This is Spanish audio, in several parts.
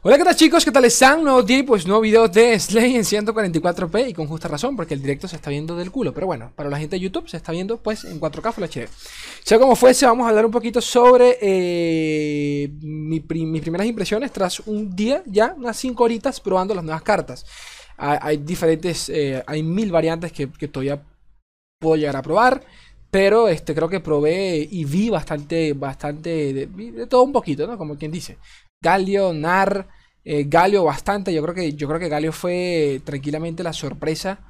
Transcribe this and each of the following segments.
Hola, ¿qué tal chicos? ¿Qué tal están? Nuevo día y pues nuevo video de Slay en 144p y con justa razón porque el directo se está viendo del culo. Pero bueno, para la gente de YouTube se está viendo pues en 4K Full HD. Sea como fuese, vamos a hablar un poquito sobre eh, mis primeras impresiones tras un día, ya unas 5 horitas probando las nuevas cartas. Hay, diferentes, eh, hay mil variantes que, todavía puedo llegar a probar. Pero este, creo que probé y vi bastante, bastante, de todo un poquito, ¿no? Como quien dice. Galio, Nar, eh, Galio bastante. Yo creo, que, yo creo que Galio fue tranquilamente la sorpresa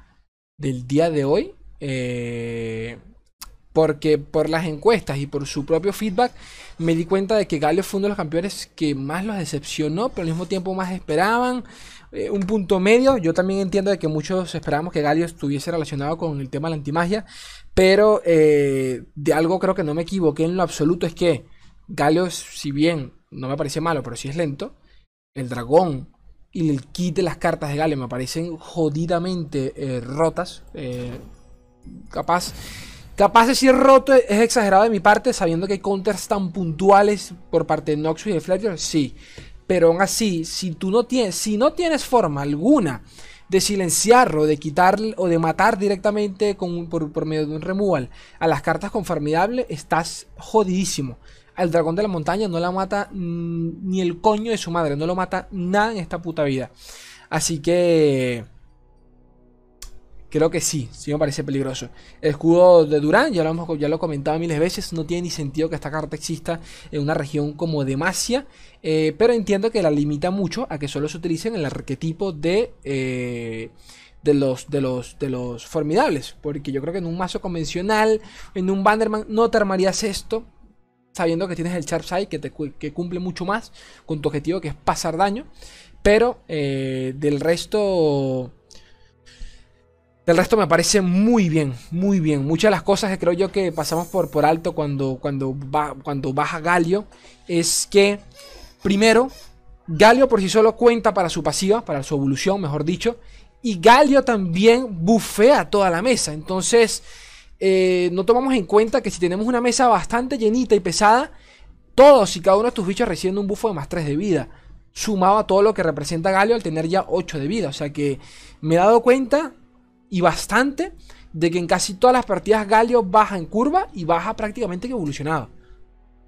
del día de hoy. Eh, porque por las encuestas y por su propio feedback me di cuenta de que Galio fue uno de los campeones que más los decepcionó, pero al mismo tiempo más esperaban. Eh, un punto medio, yo también entiendo de que muchos esperábamos que Galio estuviese relacionado con el tema de la antimagia, pero de algo creo que no me equivoqué en lo absoluto, es que Galio, si bien no me parece malo, pero si es lento. El dragón y el kit de las cartas de Gale me parecen jodidamente eh, rotas. Eh, capaz. Capaz de decir roto es exagerado de mi parte, sabiendo que hay counters tan puntuales por parte de Noxus y de Fletcher, sí. Pero aún así, si tú no tienes, si no tienes forma alguna de silenciar o de quitar o de matar directamente con, por, por medio de un removal a las cartas con formidable, estás jodidísimo al dragón de la montaña no la mata mm, ni el coño de su madre, no lo mata nada en esta puta vida. Así que... Creo que sí, sí me parece peligroso. El escudo de Durán, ya lo, hemos, ya lo he comentado miles de veces, no tiene ni sentido que esta carta exista en una región como Demacia, eh, pero entiendo que la limita mucho a que solo se utilicen en el arquetipo de, eh, de, los, de, los, de los formidables, porque yo creo que en un mazo convencional, en un Bannerman, no te armarías esto, sabiendo que tienes el Sharp Side que, te, que cumple mucho más con tu objetivo que es pasar daño. Pero eh, del resto... Del resto me parece muy bien, muy bien. Muchas de las cosas que creo yo que pasamos por, por alto cuando, cuando, va, cuando baja Galio es que, primero, Galio por sí solo cuenta para su pasiva, para su evolución, mejor dicho. Y Galio también bufea toda la mesa. Entonces, eh, no tomamos en cuenta que si tenemos una mesa bastante llenita y pesada, todos y cada uno de tus bichos reciben un bufo de más 3 de vida. Sumado a todo lo que representa Galio al tener ya 8 de vida. O sea que me he dado cuenta y bastante de que en casi todas las partidas Galio baja en curva y baja prácticamente que evolucionado.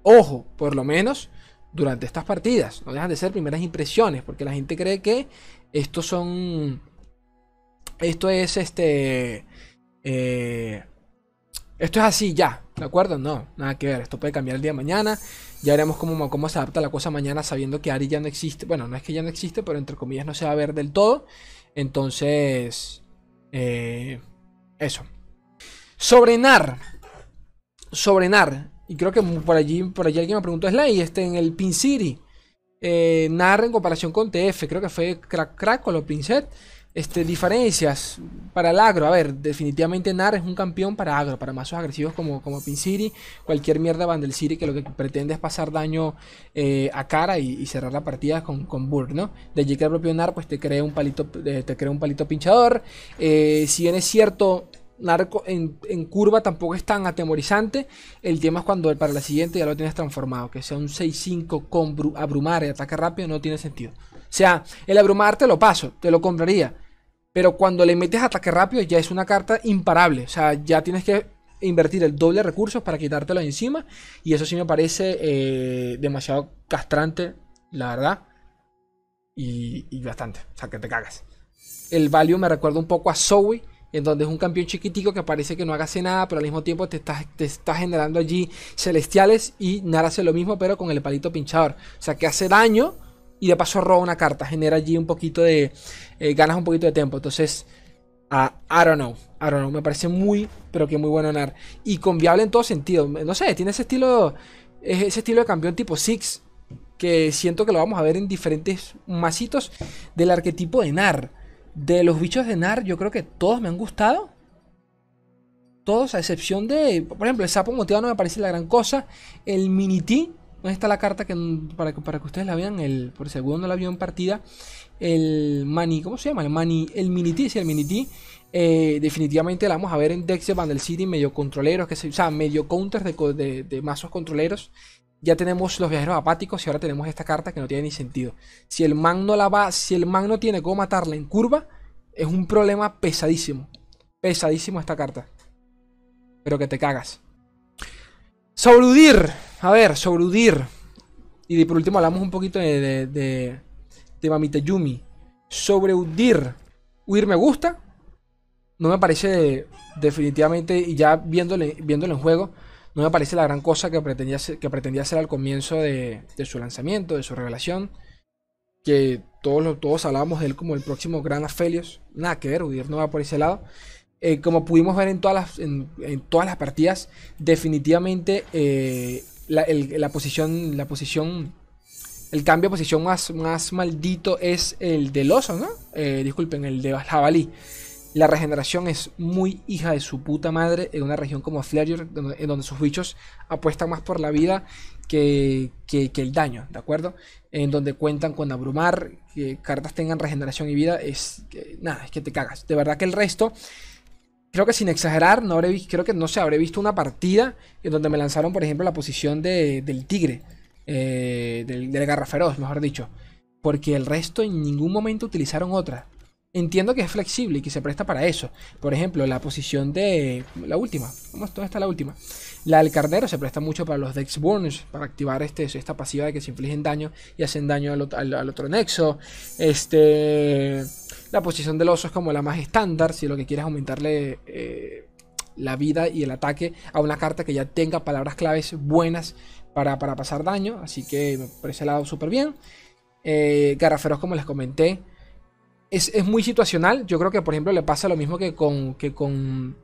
Ojo, por lo menos durante estas partidas. No dejan de ser primeras impresiones. Porque la gente cree que estos son. Esto es este. Eh, esto es así ya, ¿de acuerdo? No, nada que ver. Esto puede cambiar el día de mañana. Ya veremos cómo, cómo se adapta la cosa mañana sabiendo que Ari ya no existe. Bueno, no es que ya no existe, pero entre comillas no se va a ver del todo. Entonces, eh, eso. Sobre NAR. Sobre NAR. Y creo que por allí, por allí alguien me preguntó, es la este en el Pin City. Eh, NAR en comparación con TF. Creo que fue Crack Crack o lo Pinset. Este, diferencias para el agro. A ver, definitivamente Nar es un campeón para agro, para mazos agresivos como, como Pin City, cualquier mierda Vandal City que lo que pretende es pasar daño eh, a cara y, cerrar la partida con, con Burr, ¿no? De allí que el propio Nar pues te crea un palito, eh, te crea un palito pinchador. Eh, si bien es cierto, Nar en, en, curva tampoco es tan atemorizante. El tema es cuando para la siguiente ya lo tienes transformado. Que sea un 6-5 con abrumar y ataque rápido no tiene sentido. O sea, el abrumar te lo paso, te lo compraría. Pero cuando le metes ataque rápido ya es una carta imparable. O sea, ya tienes que invertir el doble recursos para quitártelo encima. Y eso sí me parece eh, demasiado castrante, la verdad. Y, bastante. O sea, que te cagas. El value me recuerda un poco a Zoe. En donde es un campeón chiquitico que parece que no hace nada, pero al mismo tiempo te está, te está generando allí celestiales. Y nada hace lo mismo, pero con el palito pinchador. O sea, que hace daño y de paso roba una carta, genera allí un poquito de, eh, ganas un poquito de tiempo, entonces, uh, I don't know, I don't know, me parece muy, pero que muy bueno NAR, y conviable en todo sentido, no sé, tiene ese estilo, ese estilo de campeón tipo Six, que siento que lo vamos a ver en diferentes masitos del arquetipo de NAR. De los bichos de NAR, yo creo que todos me han gustado. Todos, a excepción de, por ejemplo, el sapo motivado no me parece la gran cosa. El mini T ¿Dónde está la carta que, para, para que ustedes la vean? El, por segundo no la vio en partida. El Mani, ¿cómo se llama? El Mani, el Mini T, el Mini T. Eh, definitivamente la vamos a ver en decks de Bundle City, medio controleros, que se, o sea, medio counters de, de, mazos controleros. ya tenemos los viajeros apáticos y ahora tenemos esta carta que no tiene ni sentido. Si el man no la va, si el man no tiene cómo matarla en curva, es un problema pesadísimo. Pesadísimo esta carta. Pero que te cagas. Sobrudir. A ver, sobrudir. Y por último hablamos un poquito de, de, de, de Mamita Yumi. Sobreudir. Huir me gusta. No me parece definitivamente, y ya viéndolo en juego, no me parece la gran cosa que pretendía, que pretendía hacer al comienzo de, su lanzamiento, de su revelación. Que todos, todos hablábamos de él como el próximo gran Aphelios. Nada que ver, Udir no va por ese lado. Eh, como pudimos ver en todas las, en, todas las partidas, definitivamente eh, la, posición, la posición, el cambio de posición más, más maldito es el del oso, ¿no? Eh, disculpen, el de jabalí. La regeneración es muy hija de su puta madre en una región como Flareor, en donde sus bichos apuestan más por la vida que, el daño, ¿de acuerdo? En donde cuentan con abrumar, que cartas tengan regeneración y vida, es nada, es que te cagas. De verdad que el resto, creo que sin exagerar, no habré, creo que no sé, habré visto una partida en donde me lanzaron, por ejemplo, la posición del tigre, eh, del, del garra mejor dicho. Porque el resto en ningún momento utilizaron otra. Entiendo que es flexible y que se presta para eso. Por ejemplo, la posición de la última. ¿Cómo está la última? La del carnero se presta mucho para los Dex Burns, para activar este, esta pasiva de que se infligen daño y hacen daño al, otro nexo. Este, la posición del oso es como la más estándar, si lo que quieres es aumentarle eh, la vida y el ataque a una carta que ya tenga palabras claves buenas para, pasar daño. Así que por ese lado súper bien. Eh, Garraferos, como les comenté, es, muy situacional. Yo creo que, por ejemplo, le pasa lo mismo que con, que con,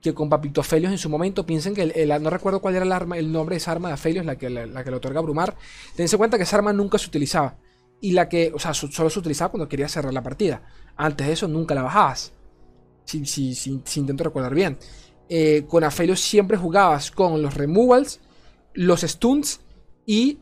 que con Papito Felios en su momento. Piensen que el, no recuerdo cuál era el, arma, el nombre de esa arma de Felios, la que, la, que le otorga Brumar. Tense cuenta que esa arma nunca se utilizaba. Y la que, o sea, solo se utilizaba cuando querías cerrar la partida. Antes de eso nunca la bajabas. Si, si, si, intento recordar bien. Eh, con Aphelios siempre jugabas con los removals, los stunts y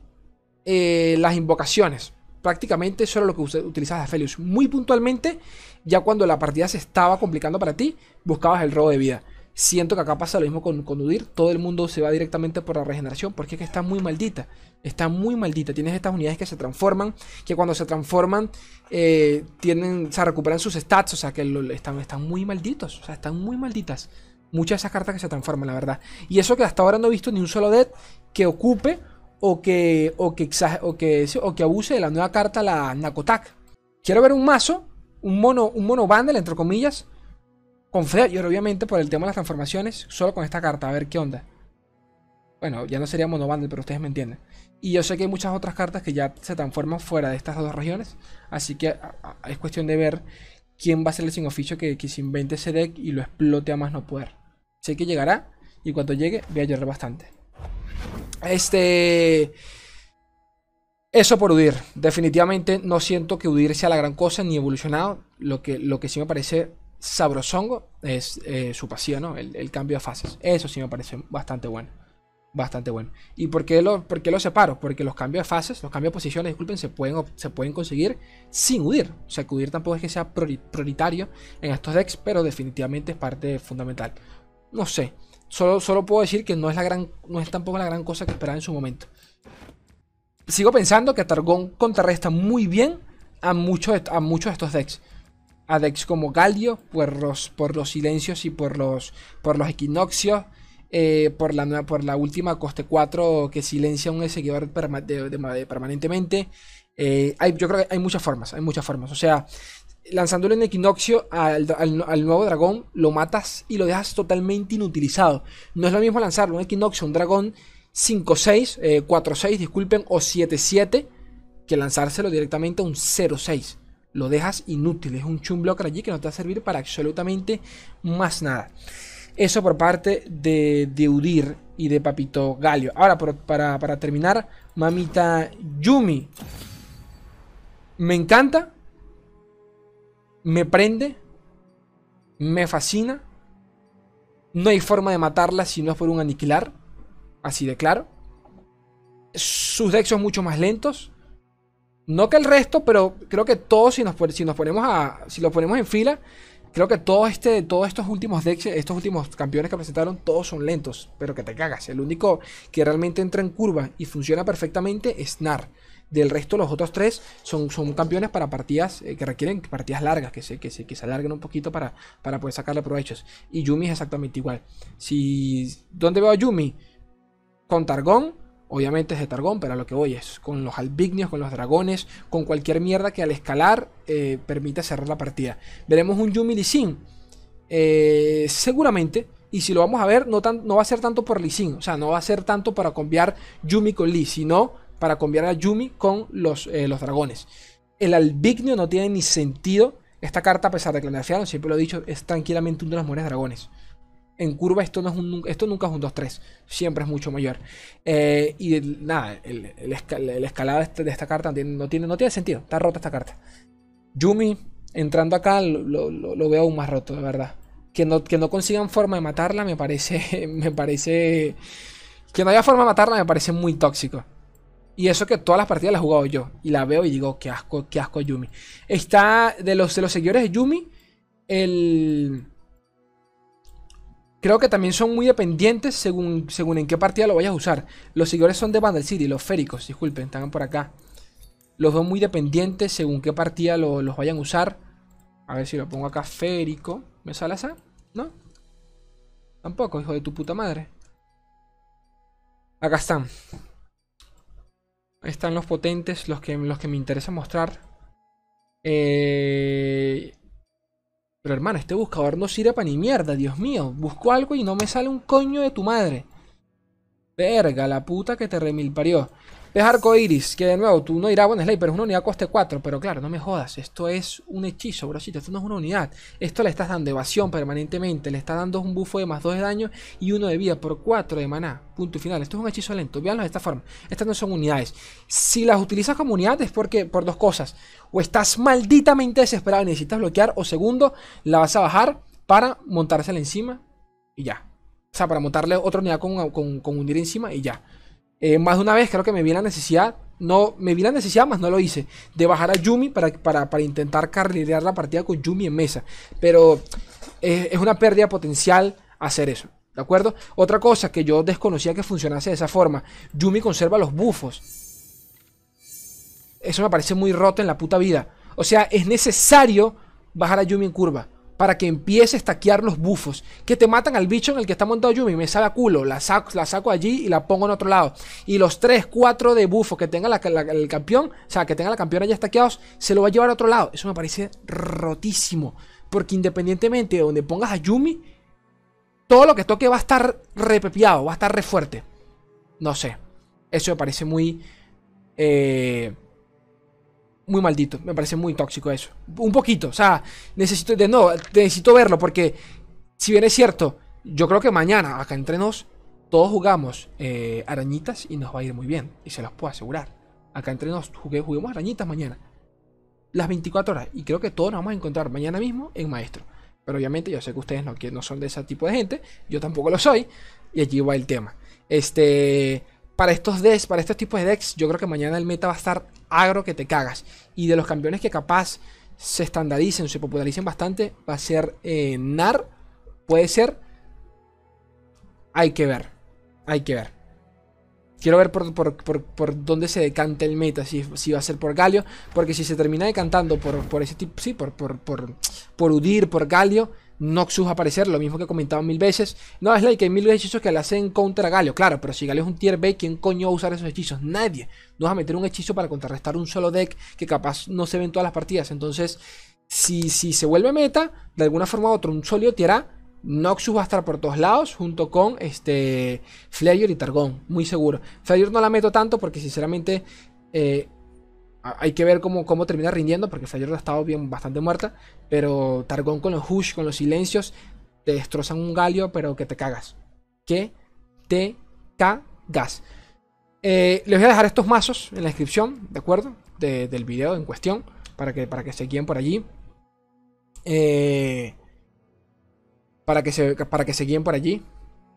eh, las invocaciones prácticamente solo lo que utilizabas de Felius. Muy puntualmente, ya cuando la partida se estaba complicando para ti, buscabas el robo de vida. Siento que acá pasa lo mismo con, con Udir. Todo el mundo se va directamente por la regeneración porque es que está muy maldita. Está muy maldita. Tienes estas unidades que se transforman, que cuando se transforman eh, tienen, se recuperan sus stats. O sea, que están, están muy malditos. O sea, están muy malditas. Muchas de esas cartas que se transforman, la verdad. Y eso que hasta ahora no he visto ni un solo dead que ocupe o que, o que, o que, o que abuse de la nueva carta, la Nakotak. Quiero ver un mazo, un mono, un mono bundle, entre comillas, con y obviamente, por el tema de las transformaciones, solo con esta carta, a ver qué onda. Bueno, ya no sería mono bundle, pero ustedes me entienden. Y yo sé que hay muchas otras cartas que ya se transforman fuera de estas dos regiones, así que es cuestión de ver quién va a ser el sin oficio que, que se invente ese deck y lo explote a más no poder. Sé que llegará y cuando llegue voy a llorar bastante. Este. Eso por Udir. Definitivamente no siento que Udir sea la gran cosa ni evolucionado. Lo que, lo que sí me parece sabrosongo es eh, su pasión, ¿no? El, cambio de fases. Eso sí me parece bastante bueno. Bastante bueno. ¿Y por qué, lo, lo separo? Porque los cambios de fases, los cambios de posiciones, disculpen, se pueden, se pueden conseguir sin Udir. O sea, que Udir tampoco es que sea prioritario en estos decks, pero definitivamente es parte fundamental. No sé. Solo, puedo decir que no es, la gran, no es tampoco la gran cosa que esperaba en su momento. Sigo pensando que Targón contrarresta muy bien a muchos, a muchos de estos decks. A decks como Galio, por los, por los silencios y por los, por los equinoccios. Eh, por, la, por la última coste 4 que silencia un seguidor permanentemente. Eh, hay, yo creo que hay muchas formas, hay muchas formas. O sea, lanzándole un equinoccio al, nuevo dragón, lo matas y lo dejas totalmente inutilizado. No es lo mismo lanzarle un equinoccio un dragón 5-6, 4-6, eh, disculpen, o 7-7, que lanzárselo directamente a un 0-6. Lo dejas inútil, es un chumblocker allí que no te va a servir para absolutamente más nada. Eso por parte de, de Udir y de Papito Galio. Ahora, para, para terminar, Mamita Yumi. Me encanta, me prende, me fascina. No hay forma de matarla si no es por un aniquilar, así de claro. Sus decks son mucho más lentos. No que el resto, pero creo que todos si nos, si nos ponemos a si los ponemos en fila, Creo que todo este, todos estos últimos decks, estos últimos campeones que presentaron, todos son lentos, pero que te cagas. El único que realmente entra en curva y funciona perfectamente es Nar. Del resto, los otros tres son, son campeones para partidas eh, que requieren partidas largas, que se, que se, que se alarguen un poquito para, para poder sacarle provechos. Y Yumi es exactamente igual. Si, ¿Dónde veo a Yumi? Con Targón, obviamente es de Targón, pero a lo que voy es con los albignios, con los dragones, con cualquier mierda que al escalar eh, permita cerrar la partida. Veremos un Yumi Lee eh, seguramente. Y si lo vamos a ver, no, tan, no va a ser tanto por Lee O sea, no va a ser tanto para cambiar Yumi con Lee, sino para cambiar a Yumi con los, eh, los dragones. El albignio no tiene ni sentido. Esta carta, a pesar de que la nerfearon, siempre lo he dicho, es tranquilamente uno de los mejores dragones. En curva esto, no es un, esto nunca es un 2-3, siempre es mucho mayor. Eh, y nada, el, el, escalada este, de esta carta no tiene, no tiene sentido, está rota esta carta. Yumi, entrando acá, lo, lo, veo aún más roto, de verdad. Que no, que no consigan forma de matarla me parece, me parece... Que no haya forma de matarla me parece muy tóxico. Y eso que todas las partidas las he jugado yo. Y la veo y digo, qué asco, qué asco Yumi. Está de los, de los seguidores de Yumi. El... Creo que también son muy dependientes según, según en qué partida lo vayas a usar. Los seguidores son de Vandal City, los féricos, disculpen, están por acá. Los veo muy dependientes según qué partida los vayan a usar. A ver si lo pongo acá, férico. ¿Me sale esa? ¿No? Tampoco, hijo de tu puta madre. Acá están están los potentes, los que, los que me interesa mostrar. Eh... Pero hermano, este buscador no sirve para ni mierda, Dios mío. Busco algo y no me sale un coño de tu madre. Verga, la puta que te remilparió. Es arcoiris, que de nuevo tú no dirás, bueno, Slay, pero es una unidad coste 4. Pero claro, no me jodas, esto es un hechizo, brosito. Esto no es una unidad. Esto le estás dando evasión permanentemente. Le estás dando un bufo de más 2 de daño y uno de vida por 4 de maná. Punto final. Esto es un hechizo lento. Veanlo de esta forma. Estas no son unidades. Si las utilizas como unidades es porque, por dos cosas. O estás malditamente desesperado y necesitas bloquear. O segundo, la vas a bajar para montársela encima y ya. O sea, para montarle otra unidad con, con, con unir encima y ya. Eh, más de una vez creo que me vi la necesidad, no, me vi la necesidad, más no lo hice, de bajar a Yumi para, para, intentar carrilear la partida con Yumi en mesa. Pero es, una pérdida potencial hacer eso. ¿De acuerdo? Otra cosa que yo desconocía que funcionase de esa forma. Yumi conserva los bufos. Eso me parece muy roto en la puta vida. O sea, es necesario bajar a Yumi en curva para que empiece a estaquear los bufos. Que te matan al bicho en el que está montado Yumi. Me sale a culo. La saco, la saco allí y la pongo en otro lado. Y los 3, 4 de bufos que tenga el campeón, o sea, que tenga la campeona ya estaqueados, se lo va a llevar a otro lado. Eso me parece rotísimo. Porque independientemente de donde pongas a Yumi, todo lo que toque va a estar repepiado, va a estar re fuerte. No sé. Eso me parece muy... Eh, muy maldito. Me parece muy tóxico eso. Un poquito. O sea, necesito. De no, necesito verlo. Porque. Si bien es cierto. Yo creo que mañana, acá entre nos. Todos jugamos eh, arañitas y nos va a ir muy bien. Y se los puedo asegurar. Acá entre nos juguemos arañitas mañana. Las 24 horas. Y creo que todos nos vamos a encontrar mañana mismo en Maestro. Pero obviamente yo sé que ustedes no, que no son de ese tipo de gente. Yo tampoco lo soy. Y allí va el tema. Este para estos decks, para estos tipos de decks, yo creo que mañana el meta va a estar agro que te cagas. Y de los campeones que capaz se estandaricen, se popularicen bastante, va a ser eh, Nar. Puede ser. Hay que ver. Hay que ver. Quiero ver por, por, dónde se decanta el meta. Si, si, va a ser por Galio. Porque si se termina decantando por, por ese tipo. Sí, por, por, por, por Udir, por Galio. Noxus aparecer, lo mismo que he comentado mil veces. No, es like que hay mil hechizos que le hacen counter a Galio. Claro, pero si Galio es un tier B, ¿quién coño va a usar esos hechizos? Nadie. No vas a meter un hechizo para contrarrestar un solo deck que capaz no se ve en todas las partidas. Entonces, si, si se vuelve meta, de alguna forma u otra, un sólido tier A, Noxus va a estar por todos lados, junto con este Flayer y Targón, muy seguro. Flayer no la meto tanto porque sinceramente eh, hay que ver cómo, cómo termina rindiendo, porque Flayer ha estado bien bastante muerta. Pero Targón con los hush, con los silencios, te destrozan un galio, pero que te cagas. Que te cagas. Eh, les voy a dejar estos mazos en la descripción, ¿de acuerdo? del video en cuestión, para que, para que se guíen por allí. Eh, para, que se, para que se guíen por allí.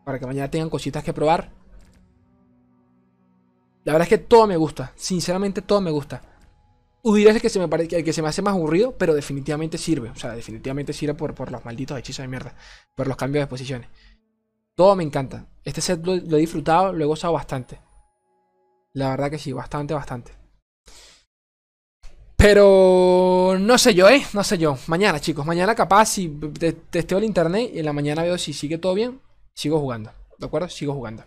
Para que mañana tengan cositas que probar. La verdad es que todo me gusta. Sinceramente todo me gusta. El que se me parece que se me hace más aburrido, pero definitivamente sirve. O sea, definitivamente sirve por, por los malditos hechizos de mierda. Por los cambios de posiciones. Todo me encanta. Este set lo, he disfrutado, lo he gozado bastante. La verdad que sí, bastante, bastante. Pero no sé yo, ¿eh? No sé yo. Mañana, chicos. Mañana capaz si te- testeo el internet y en la mañana veo si sigue todo bien. Sigo jugando. ¿De acuerdo? Sigo jugando.